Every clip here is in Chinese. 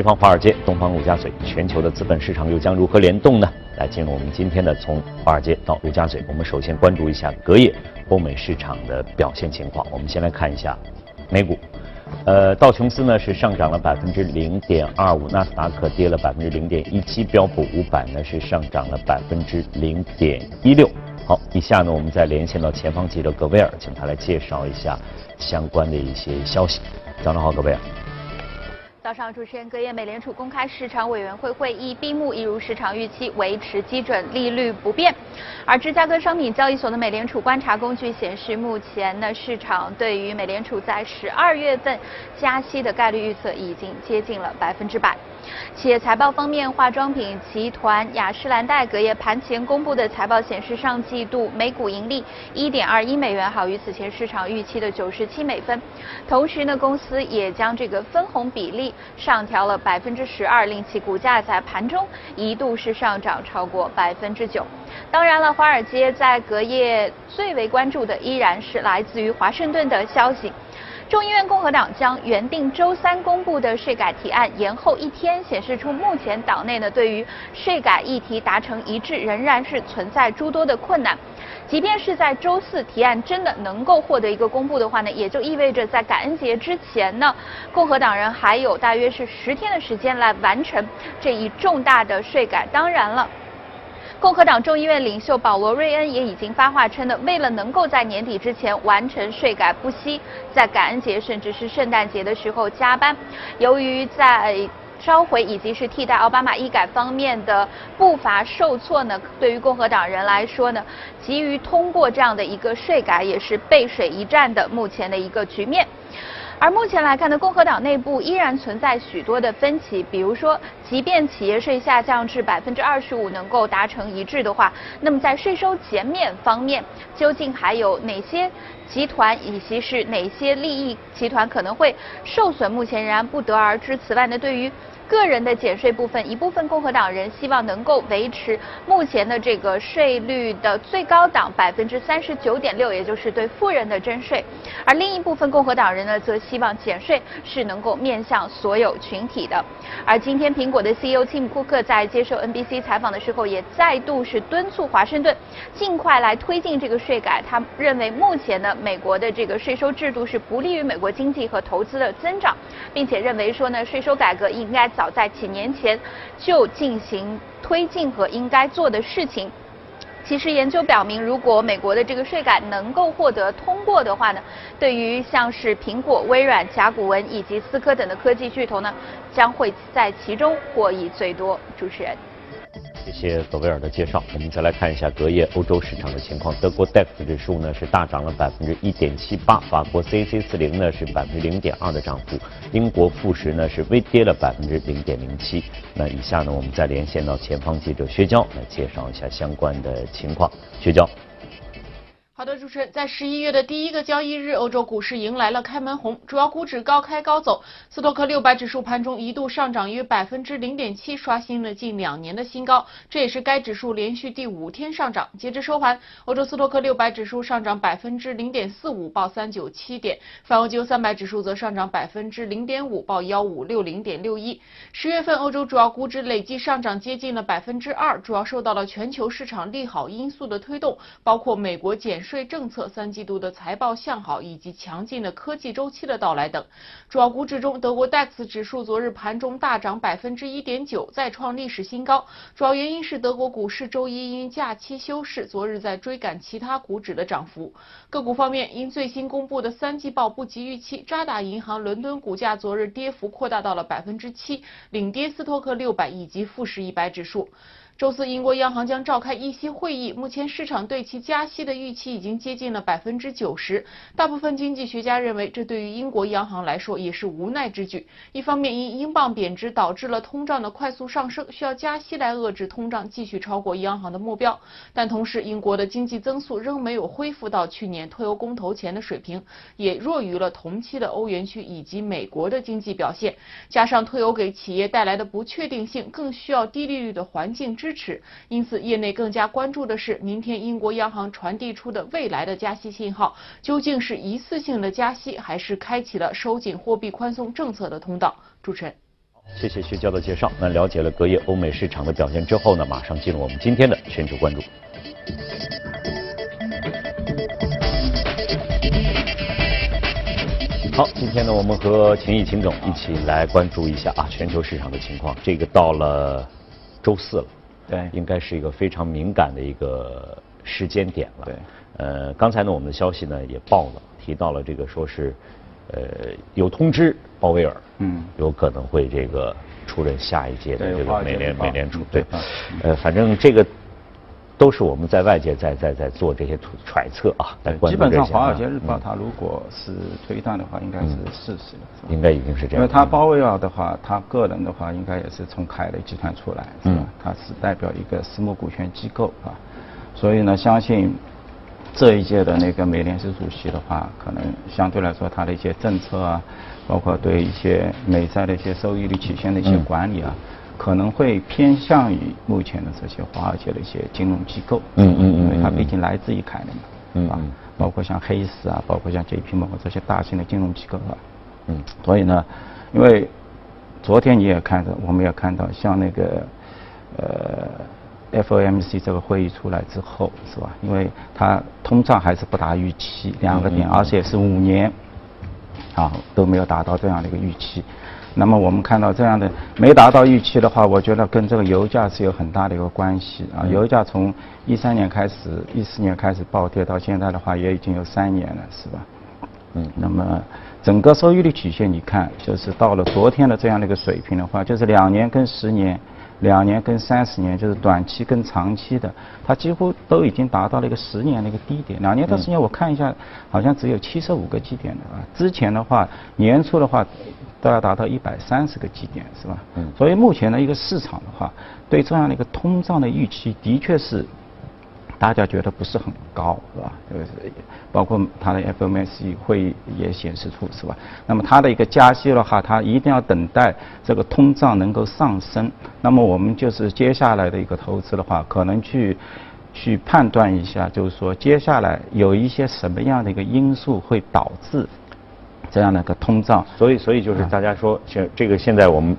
西方华尔街、东方陆家嘴，全球的资本市场又将如何联动呢？来进入我们今天的从华尔街到陆家嘴，我们首先关注一下隔夜欧美市场的表现情况。我们先来看一下美股，呃，道琼斯呢是上涨了百分之零点二五，纳斯达克跌了百分之零点一七，标普五百呢是上涨了百分之零点一六。好，以下呢我们再连线到前方记者葛威尔，请他来介绍一下相关的一些消息。早上好，葛威尔。早上，主持人，隔夜美联储公开市场委员会会议闭幕，一如市场预期，维持基准利率不变。而芝加哥商品交易所的美联储观察工具显示，目前呢，市场对于美联储在十二月份加息的概率预测已经接近了百分之百。企业财报方面，化妆品集团雅诗兰黛隔夜盘前公布的财报显示，上季度每股盈利1.2亿美元，好于此前市场预期的97美分。同时呢，公司也将这个分红比例上调了百分之十二，令其股价在盘中一度是上涨超过百分之九。当然了，华尔街在隔夜最为关注的依然是来自于华盛顿的消息。众议院共和党将原定周三公布的税改提案延后一天，显示出目前党内呢对于税改议题达成一致仍然是存在诸多的困难。即便是在周四提案真的能够获得一个公布的话呢，也就意味着在感恩节之前呢，共和党人还有大约是十天的时间来完成这一重大的税改。当然了。共和党众议院领袖保罗·瑞恩也已经发话称呢，为了能够在年底之前完成税改，不惜在感恩节甚至是圣诞节的时候加班。由于在召回以及是替代奥巴马医改方面的步伐受挫呢，对于共和党人来说呢，急于通过这样的一个税改也是背水一战的目前的一个局面。而目前来看呢，共和党内部依然存在许多的分歧。比如说，即便企业税下降至百分之二十五能够达成一致的话，那么在税收减免方面，究竟还有哪些集团以及是哪些利益集团可能会受损？目前仍然不得而知。此外呢，对于个人的减税部分，一部分共和党人希望能够维持目前的这个税率的最高档百分之三十九点六，也就是对富人的征税；而另一部分共和党人呢，则希望减税是能够面向所有群体的。而今天苹果的 CEO 蒂姆·库克在接受 NBC 采访的时候，也再度是敦促华盛顿尽快来推进这个税改。他认为目前呢，美国的这个税收制度是不利于美国经济和投资的增长，并且认为说呢，税收改革应该。早在几年前就进行推进和应该做的事情。其实研究表明，如果美国的这个税改能够获得通过的话呢，对于像是苹果、微软、甲骨文以及思科等的科技巨头呢，将会在其中获益最多。主持人。谢谢索维尔的介绍。我们再来看一下隔夜欧洲市场的情况。德国 DAX 指数呢是大涨了百分之一点七八，法国 CAC 四零呢是百分之零点二的涨幅，英国富时呢是微跌了百分之零点零七。那以下呢，我们再连线到前方记者薛娇来介绍一下相关的情况。薛娇。好的，主持人，在十一月的第一个交易日，欧洲股市迎来了开门红，主要股指高开高走，斯托克六百指数盘中一度上涨约百分之零点七，刷新了近两年的新高，这也是该指数连续第五天上涨。截至收盘，欧洲斯托克六百指数上涨百分之零点四五，报三九七点；泛欧金三百指数则上涨百分之零点五，报幺五六零点六一。十月份欧洲主要股指累计上涨接近了百分之二，主要受到了全球市场利好因素的推动，包括美国减。税政策、三季度的财报向好以及强劲的科技周期的到来等，主要股指中，德国 DAX 指数昨日盘中大涨百分之一点九，再创历史新高。主要原因是德国股市周一因假期休市，昨日在追赶其他股指的涨幅。个股方面，因最新公布的三季报不及预期，渣打银行伦敦股价昨日跌幅扩大到了百分之七，领跌斯托克六百以及富时一百指数。周四，英国央行将召开议息会议。目前，市场对其加息的预期已经接近了百分之九十。大部分经济学家认为，这对于英国央行来说也是无奈之举。一方面，因英镑贬值导致了通胀的快速上升，需要加息来遏制通胀继续超过央行的目标；但同时，英国的经济增速仍没有恢复到去年脱欧公投前的水平，也弱于了同期的欧元区以及美国的经济表现。加上脱欧给企业带来的不确定性，更需要低利率的环境支。支持，因此业内更加关注的是，明天英国央行传递出的未来的加息信号，究竟是一次性的加息，还是开启了收紧货币宽松政策的通道？主持人。谢谢薛娇的介绍。那了解了隔夜欧美市场的表现之后呢，马上进入我们今天的全球关注。好，今天呢，我们和秦毅秦总一起来关注一下啊全球市场的情况。这个到了周四了，对，应该是一个非常敏感的一个时间点了。对，呃，刚才呢，我们的消息呢也报了，提到了这个说是，呃，有通知鲍威尔，嗯，有可能会这个出任下一届的这个美联美联储，对，呃，反正这个。都是我们在外界在在在做这些揣测啊，基本上《华尔街日报》它如果是推断的话，应该是事实了，应该已经是这样。因为他鲍威尔的话，他个人的话，应该也是从凯雷集团出来，是吧？他是代表一个私募股权机构啊，所以呢，相信这一届的那个美联储主席的话，可能相对来说他的一些政策啊，包括对一些美债的一些收益率曲线的一些管理啊。可能会偏向于目前的这些华尔街的一些金融机构，嗯嗯嗯，因为它毕竟来自于凯的嘛，嗯啊，包括像黑石啊，包括像 JP 摩这些大型的金融机构啊，嗯，所以呢，因为昨天你也看到，我们也看到，像那个呃 FOMC 这个会议出来之后，是吧？因为它通胀还是不达预期两个点，而且是五年啊都没有达到这样的一个预期。那么我们看到这样的没达到预期的话，我觉得跟这个油价是有很大的一个关系啊。油价从一三年开始，一四年开始暴跌，到现在的话也已经有三年了，是吧？嗯。那么整个收益率曲线，你看，就是到了昨天的这样的一个水平的话，就是两年跟十年。两年跟三十年，就是短期跟长期的，它几乎都已经达到了一个十年的一个低点。两年到十年，我看一下，好像只有七十五个基点的啊。之前的话，年初的话都要达到一百三十个基点，是吧？嗯。所以目前的一个市场的话，对这样的一个通胀的预期，的确是。大家觉得不是很高，是吧？就是包括它的 FOMC 会议也显示出，是吧？那么它的一个加息的话，它一定要等待这个通胀能够上升。那么我们就是接下来的一个投资的话，可能去去判断一下，就是说接下来有一些什么样的一个因素会导致这样的一个通胀。所以，所以就是大家说，现这个现在我们。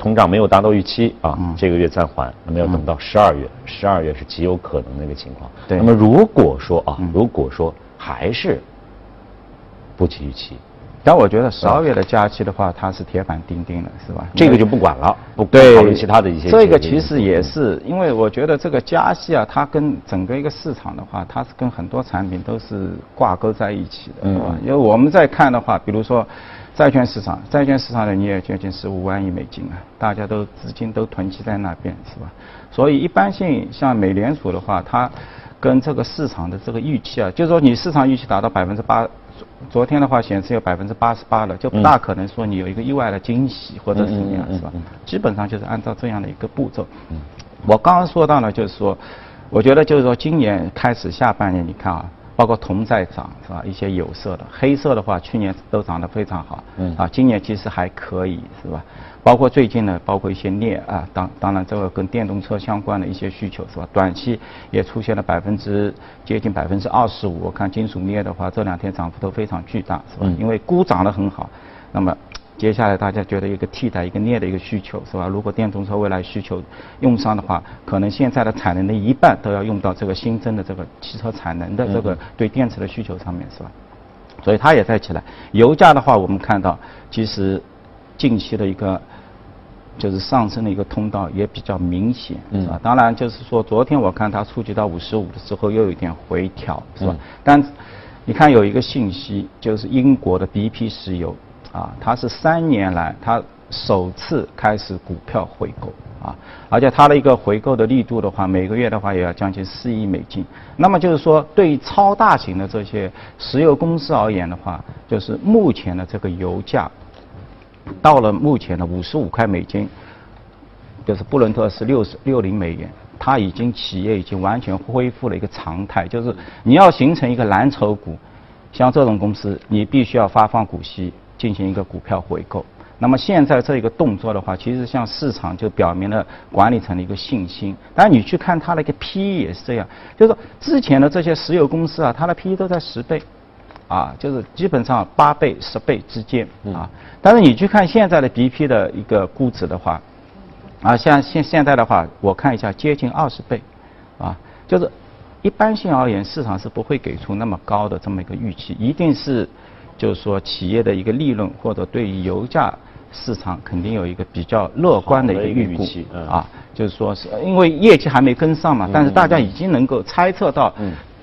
通胀没有达到预期啊，这个月暂缓，那么要等到十二月，十二月是极有可能的一个情况。对。那么如果说啊，如果说还是不及预期，但我觉得十二月的假期的话，它是铁板钉钉了，是吧？这个就不管了，不考虑其他的一些。这个其实也是，因为我觉得这个加息啊，它跟整个一个市场的话，它是跟很多产品都是挂钩在一起的，是吧？因为我们在看的话，比如说。债券市场，债券市场的你也接近十五万亿美金啊，大家都资金都囤积在那边，是吧？所以一般性像美联储的话，它跟这个市场的这个预期啊，就是说你市场预期达到百分之八，昨天的话显示有百分之八十八了，就不大可能说你有一个意外的惊喜或者怎么样，是吧？基本上就是按照这样的一个步骤。我刚刚说到了，就是说，我觉得就是说今年开始下半年，你看啊。包括铜在涨是吧？一些有色的，黑色的话，去年都涨得非常好，嗯啊，今年其实还可以是吧？包括最近呢，包括一些镍啊，当当然这个跟电动车相关的一些需求是吧？短期也出现了百分之接近百分之二十五，我看金属镍的话，这两天涨幅都非常巨大是吧？因为钴涨得很好，那么。接下来大家觉得一个替代一个镍的一个需求是吧？如果电动车未来需求用上的话，可能现在的产能的一半都要用到这个新增的这个汽车产能的这个对电池的需求上面是吧？所以它也在起来。油价的话，我们看到其实近期的一个就是上升的一个通道也比较明显是吧？当然就是说昨天我看它触及到五十五的时候又有点回调是吧？但你看有一个信息就是英国的 BP 石油。啊，它是三年来它首次开始股票回购啊，而且它的一个回购的力度的话，每个月的话也要将近四亿美金。那么就是说，对于超大型的这些石油公司而言的话，就是目前的这个油价到了目前的五十五块美金，就是布伦特是六十六零美元，它已经企业已经完全恢复了一个常态，就是你要形成一个蓝筹股，像这种公司，你必须要发放股息。进行一个股票回购，那么现在这一个动作的话，其实向市场就表明了管理层的一个信心。当然你去看它的一个 PE 也是这样，就是说之前的这些石油公司啊，它的 PE 都在十倍，啊，就是基本上八倍、十倍之间啊。但是你去看现在的 BP 的一个估值的话，啊，像现现在的话，我看一下接近二十倍，啊，就是一般性而言，市场是不会给出那么高的这么一个预期，一定是就是说企业的一个利润或者对于油价市场肯定有一个比较乐观的一个预估啊，就是说是因为业绩还没跟上嘛，但是大家已经能够猜测到。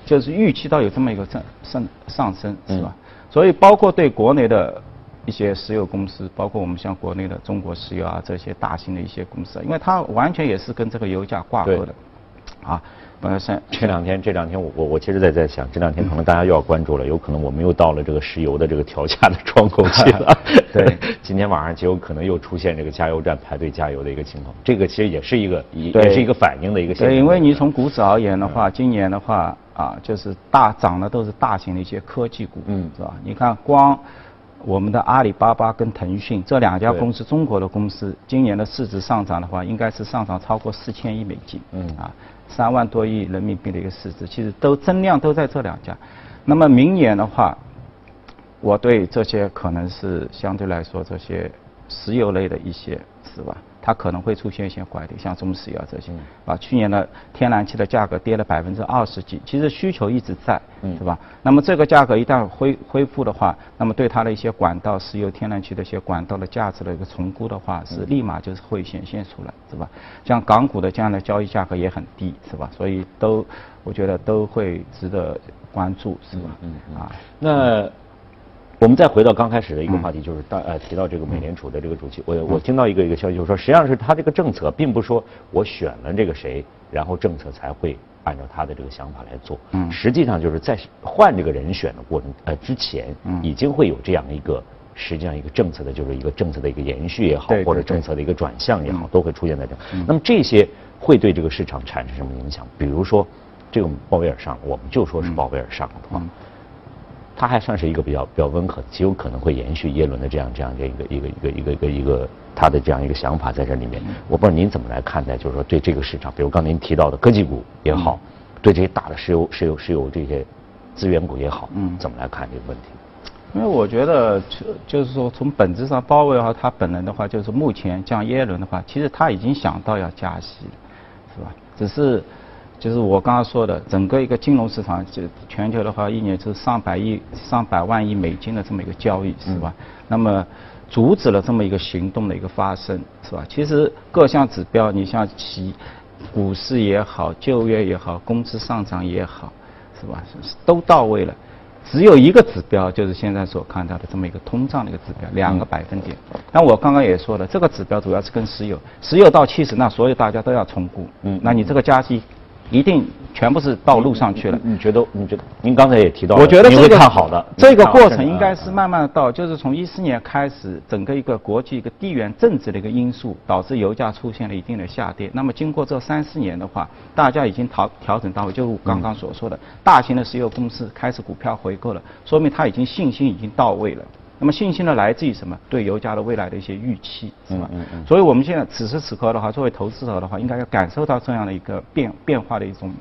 就是预期到有这么一个上上上升，是吧？所以包括对国内的一些石油公司，包括我们像国内的中国石油啊这些大型的一些公司，因为它完全也是跟这个油价挂钩的，啊。本来是这两天，这两天我我我其实在在想，这两天可能大家又要关注了，有可能我们又到了这个石油的这个调价的窗口期了。对，今天晚上极有可能又出现这个加油站排队加油的一个情况。这个其实也是一个也是一个反应的一个现象。对，因为你从股指而言的话，今年的话啊，就是大涨的都是大型的一些科技股，嗯，是吧？你看光我们的阿里巴巴跟腾讯这两家公司，中国的公司，今年的市值上涨的话，应该是上涨超过四千亿美金，嗯啊。三万多亿人民币的一个市值，其实都增量都在这两家。那么明年的话，我对这些可能是相对来说这些石油类的一些，是吧？它可能会出现一些拐点，像中石油这些，啊，去年的天然气的价格跌了百分之二十几，其实需求一直在，是吧？那么这个价格一旦恢恢复的话，那么对它的一些管道、石油、天然气的一些管道的价值的一个重估的话，是立马就是会显现出来，是吧？像港股的这样的交易价格也很低，是吧？所以都我觉得都会值得关注，是吧？嗯啊，那。我们再回到刚开始的一个话题，就是大呃提到这个美联储的这个主席，我我听到一个一个消息，就是说实际上是他这个政策，并不说我选了这个谁，然后政策才会按照他的这个想法来做。嗯，实际上就是在换这个人选的过程呃之前，已经会有这样一个实际上一个政策的，就是一个政策的一个延续也好，或者政策的一个转向也好，都会出现在这。那么这些会对这个市场产生什么影响？比如说这个鲍威尔上，我们就说是鲍威尔上的话。他还算是一个比较比较温和，极有可能会延续耶伦的这样这样的一个一个一个一个一个一个他的这样一个想法在这里面。我不知道您怎么来看待，就是说对这个市场，比如刚您提到的科技股也好，对这些大的石油石油石油这些资源股也好，嗯，怎么来看这个问题？因为我觉得就就是说从本质上，鲍威尔他本人的话，就是目前像耶伦的话，其实他已经想到要加息了，是吧？只是。就是我刚刚说的，整个一个金融市场，就全球的话，一年就是上百亿、上百万亿美金的这么一个交易，是吧？那么阻止了这么一个行动的一个发生，是吧？其实各项指标，你像其股市也好，就业也好，工资上涨也好，是吧？都到位了。只有一个指标，就是现在所看到的这么一个通胀的一个指标，两个百分点。那我刚刚也说了，这个指标主要是跟石油，石油到七十，那所有大家都要重估。嗯，那你这个加息。一定全部是到路上去了。你觉得？你觉得？您刚才也提到，我觉得这个看好的这个过程应该是慢慢的到，就是从一四年开始，整个一个国际一个地缘政治的一个因素导致油价出现了一定的下跌。那么经过这三四年的话，大家已经调调整到位，就刚刚所说的，大型的石油公司开始股票回购了，说明他已经信心已经到位了。那么信心呢，来自于什么？对油价的未来的一些预期，是吧？嗯嗯。所以我们现在此时此刻的话，作为投资者的话，应该要感受到这样的一个变变化的一种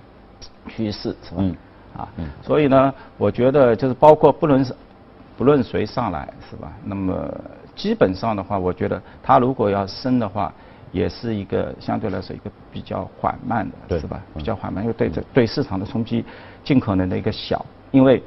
趋势，是吧？嗯。啊。嗯。所以呢，我觉得就是包括不论是不论谁上来，是吧？那么基本上的话，我觉得它如果要升的话，也是一个相对来说一个比较缓慢的，是吧？比较缓慢，因为对这对市场的冲击尽可能的一个小，因为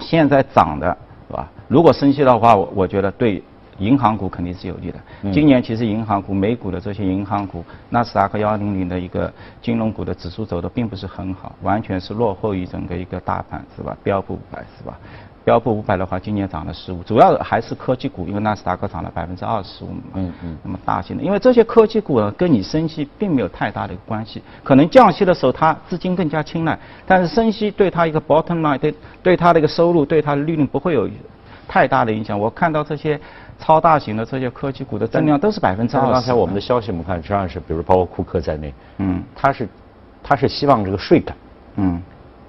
现在涨的。是吧？如果升息的话，我我觉得对银行股肯定是有利的。今年其实银行股、美股的这些银行股，纳斯达克幺零零的一个金融股的指数走的并不是很好，完全是落后于整个一个大盘，是吧？标普五百，是吧？标普五百的话，今年涨了十五，主要还是科技股，因为纳斯达克涨了百分之二十五嘛。嗯嗯。那么大型的，因为这些科技股呢，跟你升息并没有太大的一个关系。可能降息的时候，它资金更加青睐，但是升息对它一个 bottom line，对对它的一个收入，对它的利润不会有太大的影响。我看到这些超大型的这些科技股的增量都是百分之二十。刚才我们的消息我们看，实际上是比如包括库克在内，嗯，他是他是希望这个税改，嗯。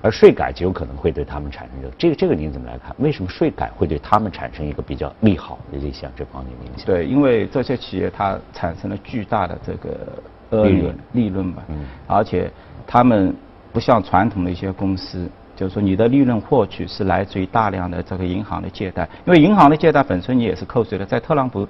而税改就有可能会对他们产生这个，这个这个您怎么来看？为什么税改会对他们产生一个比较利好的这项这方面的影响？对，因为这些企业它产生了巨大的这个利润利润吧，嗯，而且他们不像传统的一些公司就是说你的利润获取是来自于大量的这个银行的借贷，因为银行的借贷本身你也是扣税的。在特朗普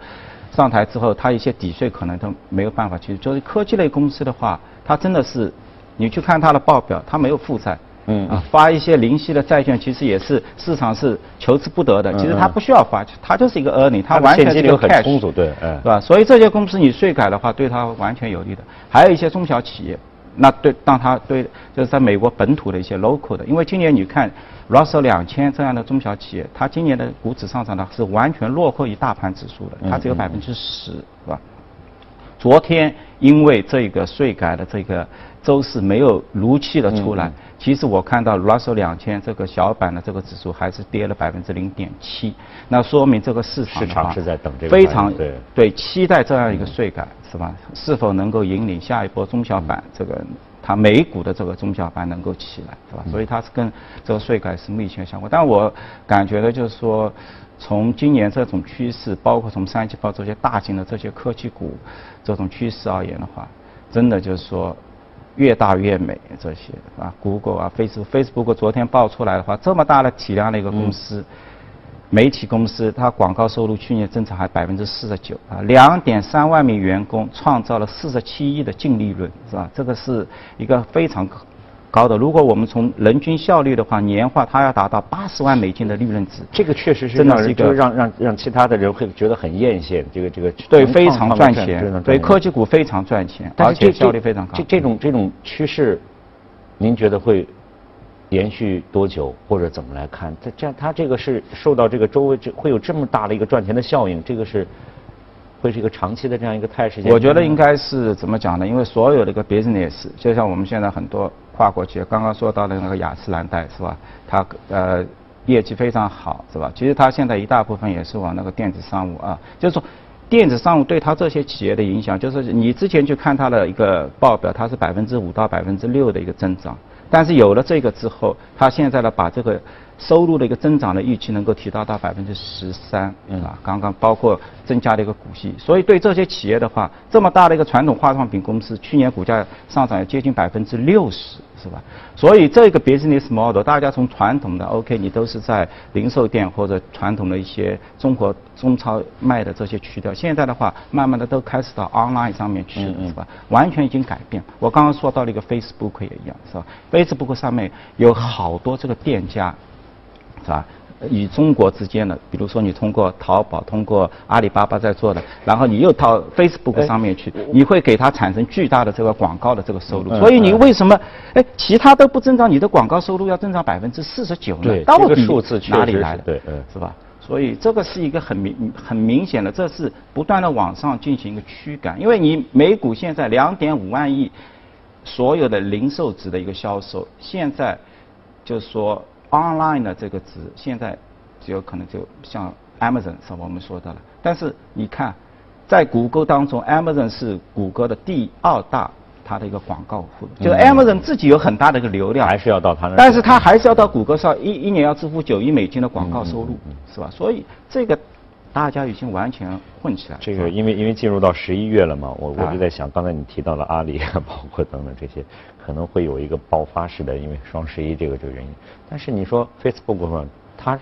上台之后，他一些抵税可能都没有办法去。就是科技类公司的话，它真的是，你去看它的报表，它没有负债。嗯啊，发一些零息的债券，其实也是市场是求之不得的。其实它不需要发，它就是一个 earning，它完全是一个 cash，对，是吧？所以这些公司你税改的话，对它完全有利的。还有一些中小企业。那对，当它对就是在美国本土的一些 local 的，因为今年你看 Russell 两千这样的中小企业，它今年的股指上涨呢是完全落后于大盘指数的，它只有百分之十，是吧？昨天因为这个税改的这个周四没有如期的出来，其实我看到 Russell 两千这个小板的这个指数还是跌了百分之零点七，那说明这个市场市场是在等这个非常对对期待这样一个税改。是吧？是否能够引领下一波中小板这个它美股的这个中小板能够起来，是吧？所以它是跟这个税改是密切相关。但我感觉的就是说，从今年这种趋势，包括从三季报这些大型的这些科技股这种趋势而言的话，真的就是说越大越美这些啊，Google 啊，Facebook，Facebook 昨天爆出来的话，这么大的体量的一个公司。媒体公司它广告收入去年增长还百分之四十九啊，两点三万名员工创造了四十七亿的净利润，是吧？这个是一个非常高的。如果我们从人均效率的话，年化它要达到八十万美金的利润值，这个确实是真的是一个让让让其他的人会觉得很艳羡。这个这个对非常赚钱，对科技股非常赚钱，而且效率非常高。这这种这种趋势，您觉得会？延续多久或者怎么来看？它这样，它这个是受到这个周围这会有这么大的一个赚钱的效应，这个是会是一个长期的这样一个态势。我觉得应该是怎么讲呢？因为所有的一个 business，就像我们现在很多跨过去，刚刚说到的那个雅诗兰黛是吧？它呃业绩非常好是吧？其实它现在一大部分也是往那个电子商务啊，就是说电子商务对它这些企业的影响，就是你之前去看它的一个报表，它是百分之五到百分之六的一个增长。但是有了这个之后，它现在呢，把这个收入的一个增长的预期能够提高到百分之十三，嗯啊，刚刚包括增加的一个股息，所以对这些企业的话，这么大的一个传统化妆品公司，去年股价上涨接近百分之六十。是吧？所以这个 business model，大家从传统的 OK，你都是在零售店或者传统的一些中国中超卖的这些渠道，现在的话，慢慢的都开始到 online 上面去了，是吧？完全已经改变。我刚刚说到了一个 Facebook 也一样，是吧？Facebook 上面有好多这个店家，是吧？与中国之间的，比如说你通过淘宝、通过阿里巴巴在做的，然后你又到 Facebook 上面去，你会给它产生巨大的这个广告的这个收入。所以你为什么哎其他都不增长，你的广告收入要增长百分之四十九呢？对，这个数字哪里来的？对，嗯，是吧？所以这个是一个很明很明显的，这是不断的往上进行一个驱赶，因为你美股现在两点五万亿所有的零售值的一个销售，现在就是说。Online 的这个值现在只有可能就像 Amazon 是我们说的了，但是你看，在谷歌当中，Amazon 是谷歌的第二大它的一个广告户，就是 Amazon 自己有很大的一个流量，还是要到它那，但是它还是要到谷歌上一一年要支付九亿美金的广告收入，是吧？所以这个。大家已经完全混起来。这个因为因为进入到十一月了嘛，我我就在想，刚才你提到了阿里，包括等等这些，可能会有一个爆发式的，因为双十一这个这个原因。但是你说 Facebook 嘛，它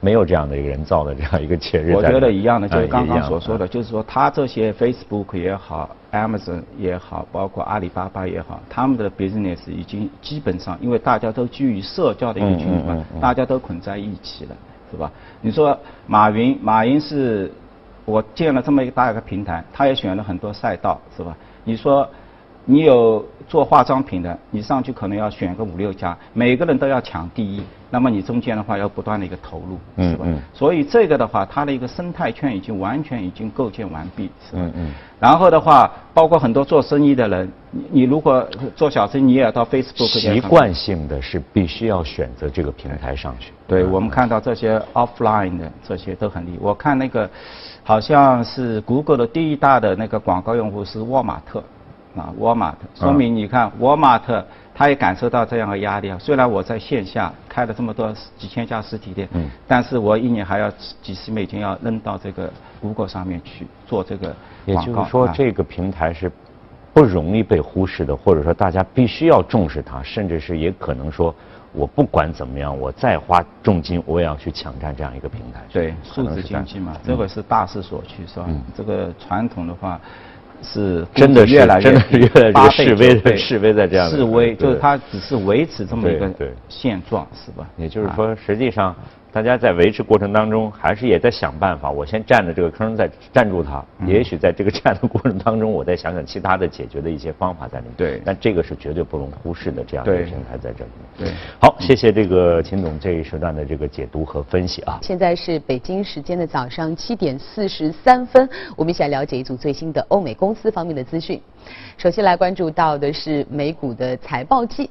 没有这样的一个人造的这样一个节日。我觉得一样的，就是刚刚所说的，就是说它这些 Facebook 也好，Amazon 也好，包括阿里巴巴也好，他们的 business 已经基本上，因为大家都基于社交的一个循环，大家都捆在一起了。是吧？你说马云，马云是，我建了这么一个大一个平台，他也选了很多赛道，是吧？你说，你有做化妆品的，你上去可能要选个五六家，每个人都要抢第一。那么你中间的话要不断的一个投入，是吧？所以这个的话，它的一个生态圈已经完全已经构建完毕，是吧？然后的话，包括很多做生意的人，你你如果做小生意，你也要到 Facebook。习惯性的是必须要选择这个平台上去。对我们看到这些 offline 的这些都很厉害。我看那个好像是 Google 的第一大的那个广告用户是沃尔玛特，啊，沃尔玛特，说明你看沃尔玛特。他也感受到这样的压力啊！虽然我在线下开了这么多几千家实体店，嗯，但是我一年还要几十美金要扔到这个 Google 上面去做这个也就是说，这个平台是不容易被忽视的，或者说大家必须要重视它，甚至是也可能说我不管怎么样，我再花重金，我也要去抢占这样一个平台。对，数字经济嘛，这个是大势所趋，是吧？这个传统的话。是真的越来越越来越示威示威在这样示威，就是它只是维持这么一个现状，是吧？也就是说，实际上。大家在维持过程当中，还是也在想办法。我先占着这个坑，再占住它。也许在这个占的过程当中，我再想想其他的解决的一些方法在里面。对。但这个是绝对不容忽视的，这样一个平台在这里面。对。好，谢谢这个秦总这一时段的这个解读和分析啊。现在是北京时间的早上七点四十三分，我们一起来了解一组最新的欧美公司方面的资讯。首先来关注到的是美股的财报季。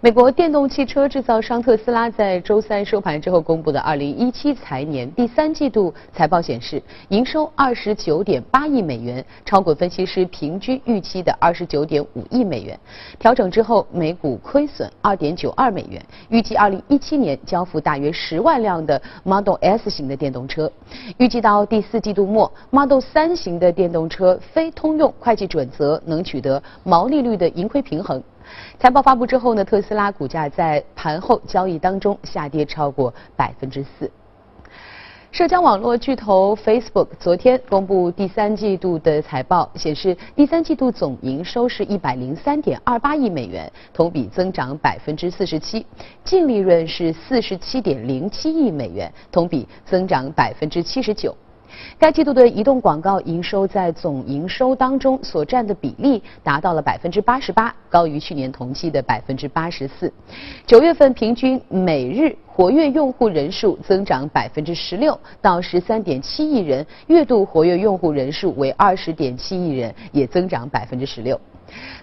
美国电动汽车制造商特斯拉在周三收盘之后公布的2017财年第三季度财报显示，营收29.8亿美元，超过分析师平均预期的29.5亿美元。调整之后，每股亏损2.92美元。预计2017年交付大约10万辆的 Model S 型的电动车。预计到第四季度末，Model 3型的电动车非通用会计准则能取得毛利率的盈亏平衡。财报发布之后呢，特斯拉股价在盘后交易当中下跌超过百分之四。社交网络巨头 Facebook 昨天公布第三季度的财报，显示第三季度总营收是一百零三点二八亿美元，同比增长百分之四十七，净利润是四十七点零七亿美元，同比增长百分之七十九。该季度的移动广告营收在总营收当中所占的比例达到了百分之八十八，高于去年同期的百分之八十四。九月份平均每日活跃用户人数增长百分之十六，到十三点七亿人；月度活跃用户人数为二十点七亿人，也增长百分之十六。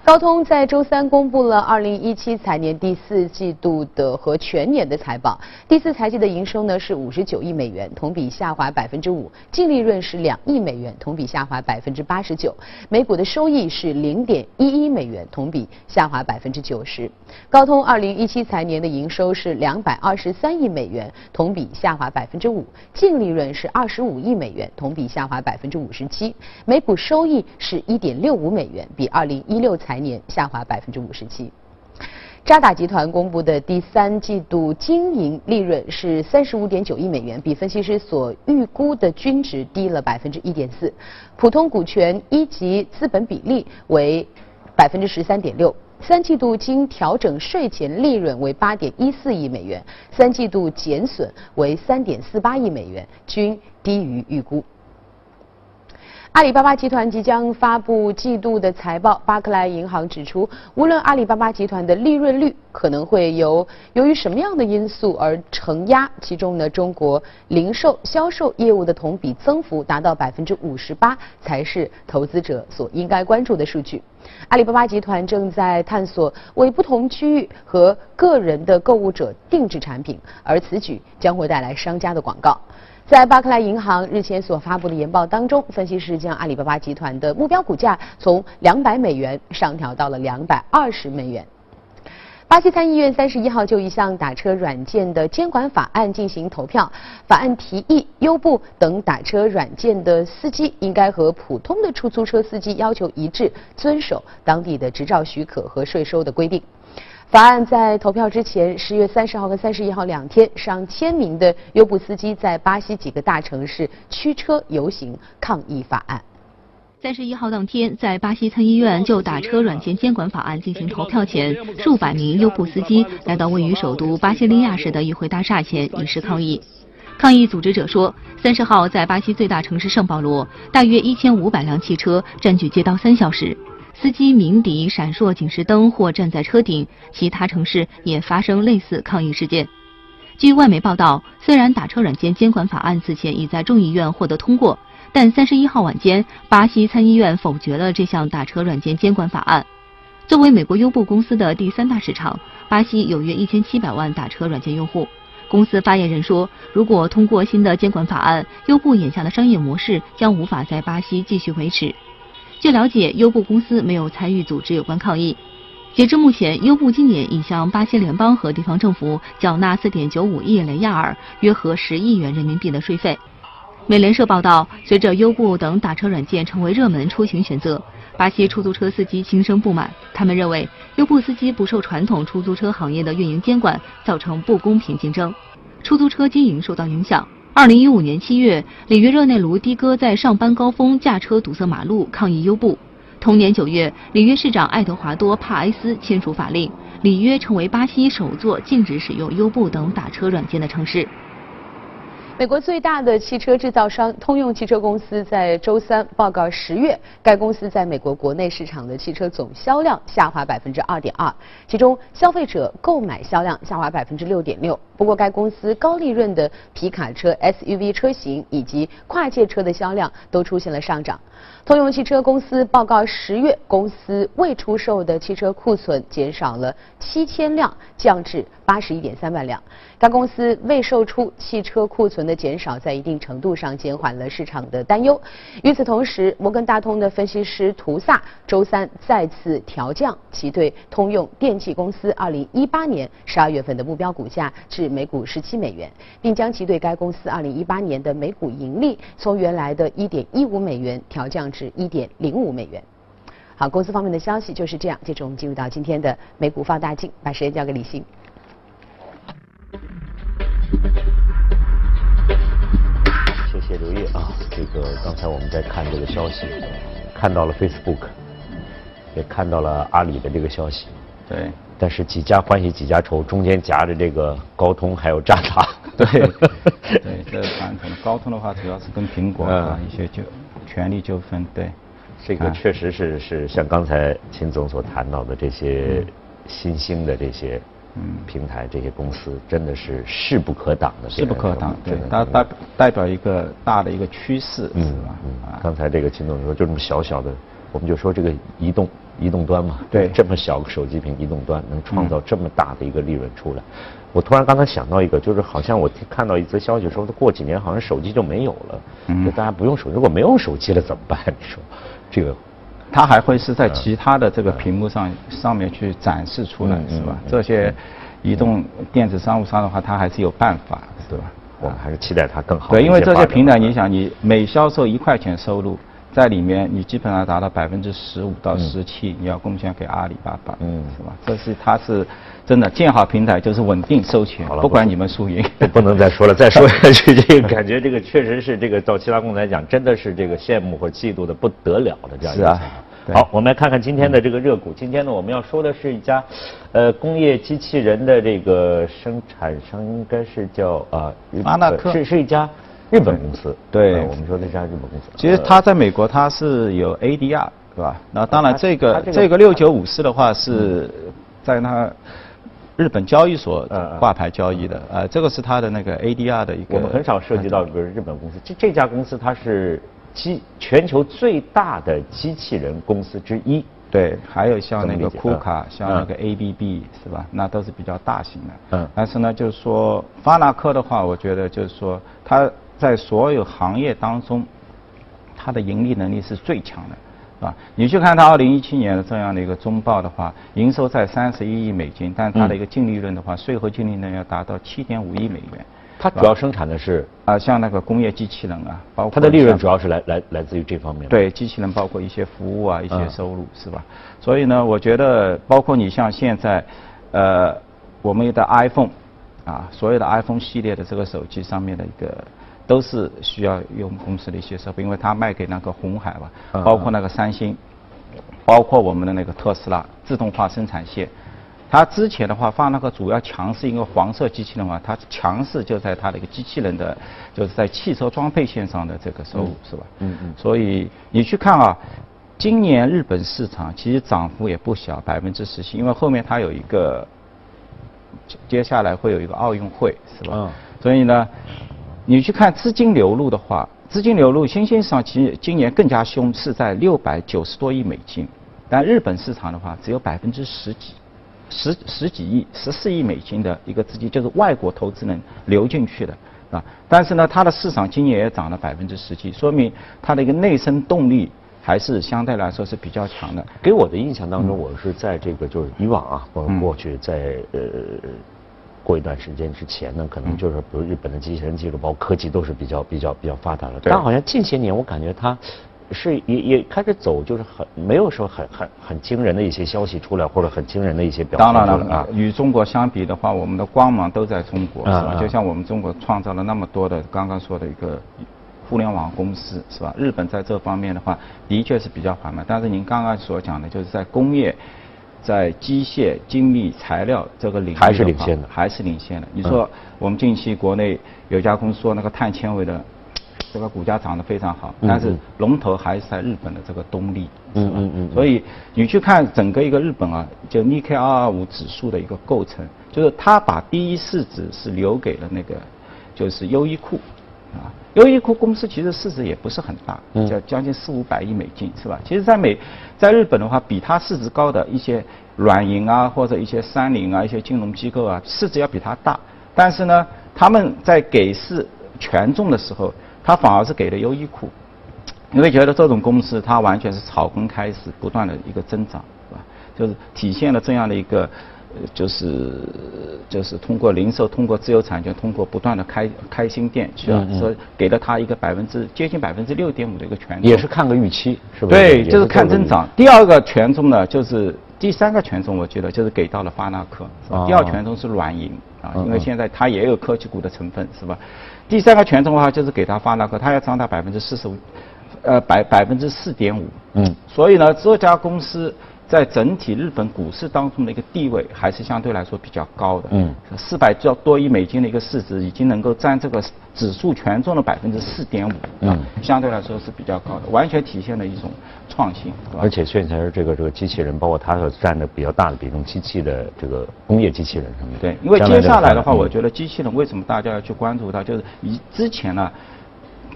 高通在周三公布了2017财年第四季度的和全年的财报。第四财季的营收呢是59亿美元，同比下滑5%；净利润是2亿美元，同比下滑89%；每股的收益是0.11美元，同比下滑90%。高通2017财年的营收是223亿美元，同比下滑5%；净利润是25亿美元，同比下滑57%；每股收益是1.65美元，比2011一一六财年下滑百分之五十七。渣打集团公布的第三季度经营利润是三十五点九亿美元，比分析师所预估的均值低了百分之一点四。普通股权一级资本比例为百分之十三点六。三季度经调整税前利润为八点一四亿美元，三季度减损为三点四八亿美元，均低于预估。阿里巴巴集团即将发布季度的财报。巴克莱银行指出，无论阿里巴巴集团的利润率可能会由由于什么样的因素而承压，其中呢，中国零售销售业务的同比增幅达到百分之五十八，才是投资者所应该关注的数据。阿里巴巴集团正在探索为不同区域和个人的购物者定制产品，而此举将会带来商家的广告。在巴克莱银行日前所发布的研报当中，分析师将阿里巴巴集团的目标股价从两百美元上调到了两百二十美元。巴西参议院三十一号就一项打车软件的监管法案进行投票，法案提议优步等打车软件的司机应该和普通的出租车司机要求一致，遵守当地的执照许可和税收的规定。法案在投票之前，十月三十号和三十一号两天，上千名的优步司机在巴西几个大城市驱车游行抗议法案。三十一号当天，在巴西参议院就打车软件监管法案进行投票前，数百名优步司机来到位于首都巴西利亚市的议会大厦前以示抗议。抗议组织者说，三十号在巴西最大城市圣保罗，大约一千五百辆汽车占据街道三小时。司机鸣笛、闪烁警示灯或站在车顶，其他城市也发生类似抗议事件。据外媒报道，虽然打车软件监管法案此前已在众议院获得通过，但三十一号晚间，巴西参议院否决了这项打车软件监管法案。作为美国优步公司的第三大市场，巴西有约一千七百万打车软件用户。公司发言人说，如果通过新的监管法案，优步眼下的商业模式将无法在巴西继续维持。据了解，优步公司没有参与组织有关抗议。截至目前，优步今年已向巴西联邦和地方政府缴纳4.95亿雷亚尔（约合10亿元人民币）的税费。美联社报道，随着优步等打车软件成为热门出行选择，巴西出租车司机心生不满。他们认为，优步司机不受传统出租车行业的运营监管，造成不公平竞争，出租车经营受到影响。二零一五年七月，里约热内卢的哥在上班高峰驾车堵塞马路，抗议优步。同年九月，里约市长爱德华多·帕埃斯签署法令，里约成为巴西首座禁止使用优步等打车软件的城市。美国最大的汽车制造商通用汽车公司在周三报告，十月该公司在美国国内市场的汽车总销量下滑百分之二点二，其中消费者购买销量下滑百分之六点六。不过，该公司高利润的皮卡车、SUV 车型以及跨界车的销量都出现了上涨。通用汽车公司报告，十月公司未出售的汽车库存减少了七千辆，降至八十一点三万辆。该公司未售出汽车库存的减少，在一定程度上减缓了市场的担忧。与此同时，摩根大通的分析师图萨周三再次调降其对通用电气公司二零一八年十二月份的目标股价至每股十七美元，并将其对该公司二零一八年的每股盈利从原来的一点一五美元调降。至一点零五美元。好，公司方面的消息就是这样。接着我们进入到今天的美股放大镜，把时间交给李欣。谢谢刘烨啊，这个刚才我们在看这个消息，看到了 Facebook，也看到了阿里的这个消息。对。但是几家欢喜几家愁，中间夹着这个高通还有渣打。对。对，这反可能高通的话，主要是跟苹果啊一些就。权力纠纷，对，这个确实是是像刚才秦总所谈到的这些新兴的这些平台、这些公司，真的是势不可挡的。势不可挡，对，它代代表一个大的一个趋势，是吧？嗯，刚才这个秦总说，就这么小小的，我们就说这个移动移动端嘛，对，这么小个手机屏移动端能创造这么大的一个利润出来。我突然刚才想到一个，就是好像我看到一则消息说，过几年好像手机就没有了，就大家不用手，如果没有手机了怎么办？你说，这个，它还会是在其他的这个屏幕上上面去展示出来，是吧？这些移动电子商务商的话，它还是有办法，对吧？我们还是期待它更好。对，因为这些平台，你想，你每销售一块钱收入。在里面，你基本上达到百分之十五到十七，你要贡献给阿里巴巴，嗯，是吧？这是它是真的建好平台就是稳定收钱，不管你们输赢。不能 再说了，再说下去，这 个感觉这个确实是这个到其他公司来讲，真的是这个羡慕或嫉妒的不得了的这样。是啊。好，我们来看看今天的这个热股。今天呢，我们要说的是一家，呃，工业机器人的这个生产商，应该是叫啊，阿纳克，是是一家。日本公司，对，我们说这家日本公司。其实它在美国它是有 ADR，是吧？那当然这个这个六九五四的话是在它日本交易所挂牌交易的，呃，这个是它的那个 ADR 的一个。我们很少涉及到比如日本公司，这这家公司它是机全球最大的机器人公司之一。对，还有像那个库卡，像那个 ABB 是吧？那都是比较大型的。嗯。但是呢，就是说发那科的话，我觉得就是说它。在所有行业当中，它的盈利能力是最强的，是吧？你去看它二零一七年的这样的一个中报的话，营收在三十一亿美金，但它的一个净利润的话，税后净利润要达到七点五亿美元。它主要生产的是啊，像那个工业机器人啊，包括它的利润主要是来来来自于这方面。对，机器人包括一些服务啊，一些收入是吧？所以呢，我觉得包括你像现在，呃，我们的 iPhone 啊，所有的 iPhone 系列的这个手机上面的一个。都是需要用公司的一些设备，因为它卖给那个红海嘛，包括那个三星，包括我们的那个特斯拉自动化生产线。它之前的话放那个主要强势一个黄色机器人嘛，它强势就在它的一个机器人的，就是在汽车装配线上的这个收入是吧？嗯嗯。所以你去看啊，今年日本市场其实涨幅也不小，百分之十七，因为后面它有一个接下来会有一个奥运会是吧？嗯。所以呢。你去看资金流入的话，资金流入新兴市场其实今年更加凶，是在六百九十多亿美金，但日本市场的话只有百分之十几，十十几亿，十四亿美金的一个资金就是外国投资人流进去的，啊，但是呢，它的市场今年也涨了百分之十几，说明它的一个内生动力还是相对来说是比较强的。给我的印象当中，我是在这个就是以往啊，过过去在呃。过一段时间之前呢，可能就是比如日本的机器人技术包括科技都是比较比较比较发达的，对但好像近些年我感觉它。是也也开始走，就是很没有说很很很惊人的一些消息出来，或者很惊人的一些表现当然了啊，与中国相比的话，我们的光芒都在中国，是吧？就像我们中国创造了那么多的刚刚说的一个互联网公司，是吧？日本在这方面的话，的确是比较缓慢。但是您刚刚所讲的，就是在工业、在机械、精密材料这个领域还是领先的还是领先的。你说我们近期国内有家公司说那个碳纤维的。这个股价涨得非常好，嗯但是嗯龙头还是在日本的这个东丽，是吧？嗯嗯嗯嗯所以你去看整个一个日本啊，就 Nikkei 二二五指数的一个构成，就是它把第一市值是留给了那个就是优衣库啊。优衣库公司其实市值也不是很大，嗯叫将近四五百亿美金，是吧？其实，在美，在日本的话，比它市值高的一些软银啊，或者一些三菱啊，一些金融机构啊，市值要比它大。但是呢，他们在给市权重的时候，他反而是给了优衣库。你会觉得这种公司它完全是草根开始不断的一个增长，是吧？就是体现了这样的一个，呃，就是就是通过零售、通过自有产权、通过不断的开开新店，是吧嗯？嗯所以给了他一个百分之接近百分之六点五的一个权重。也是看个预期，是吧？对，也就是看增长。第二个权重呢，就是第三个权重，我觉得就是给到了发那克。是吧哦第二权重是软银啊，因为现在它也有科技股的成分，是吧？第三个权重的话，就是给到发那克，它要涨到百分之四十五，呃，百百分之四点五。嗯。所以呢，这家公司在整体日本股市当中的一个地位还是相对来说比较高的。嗯。四百多亿美金的一个市值，已经能够占这个指数权重的百分之四点五。嗯。相对来说是比较高的，完全体现了一种创新，而且现在这个这个机器人，包括它所占的比较大的比重，机器的这个工业机器人上面。对，因为接下来的话，嗯我觉得机器人为什么大家要去关注它，就是以之前呢，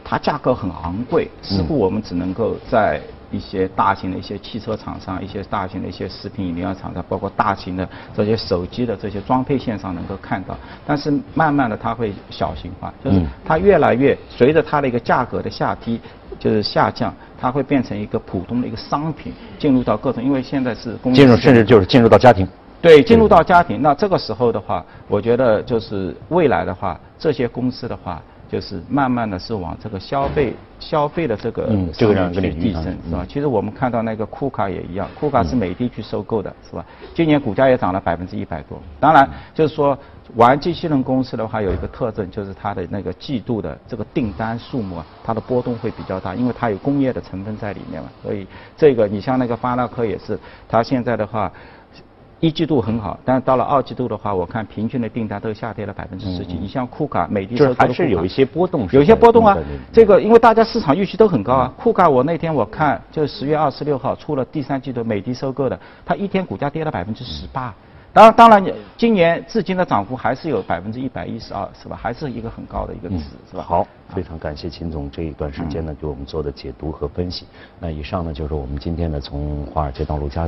它价格很昂贵，似乎我们只能够在一些大型的一些汽车厂商、一些大型的一些食品饮料厂商，包括大型的这些手机的这些装配线上能够看到，但是慢慢的它会小型化，就是嗯。它越来越随着它的一个价格的下低，就是下降，它会变成一个普通的一个商品，进入到各种，因为现在是工业进入甚至就是进入到家庭。对，进入到家庭，那这个时候的话，我觉得就是未来的话，这些公司的话，就是慢慢的是往这个消费消费的这个嗯这个上面去递升，是吧嗯？其实我们看到那个库卡也一样，库卡是美的去收购的，是吧？今年股价也涨了百分之一百多。当然，就是说玩机器人公司的话，有一个特征就是它的那个季度的这个订单数目啊，它的波动会比较大，因为它有工业的成分在里面嘛。所以这个你像那个巴纳克也是，它现在的话。一季度很好，但是到了二季度的话，我看平均的订单都下跌了百分之十几。你像库卡、美的嗯就是收购的库卡还是有一些波动，有一些波动啊。这个因为大家市场预期都很高啊。库卡我那天我看就十月二十六号出了第三季度美的收购的，它一天股价跌了百分之十八。当然，当然，今年至今的涨幅还是有百分之一百一十二，是吧？还是一个很高的一个值，是吧？嗯好，非常感谢秦总这一段时间呢给我们做的解读和分析。那以上呢就是我们今天呢从华尔街到陆家嘴。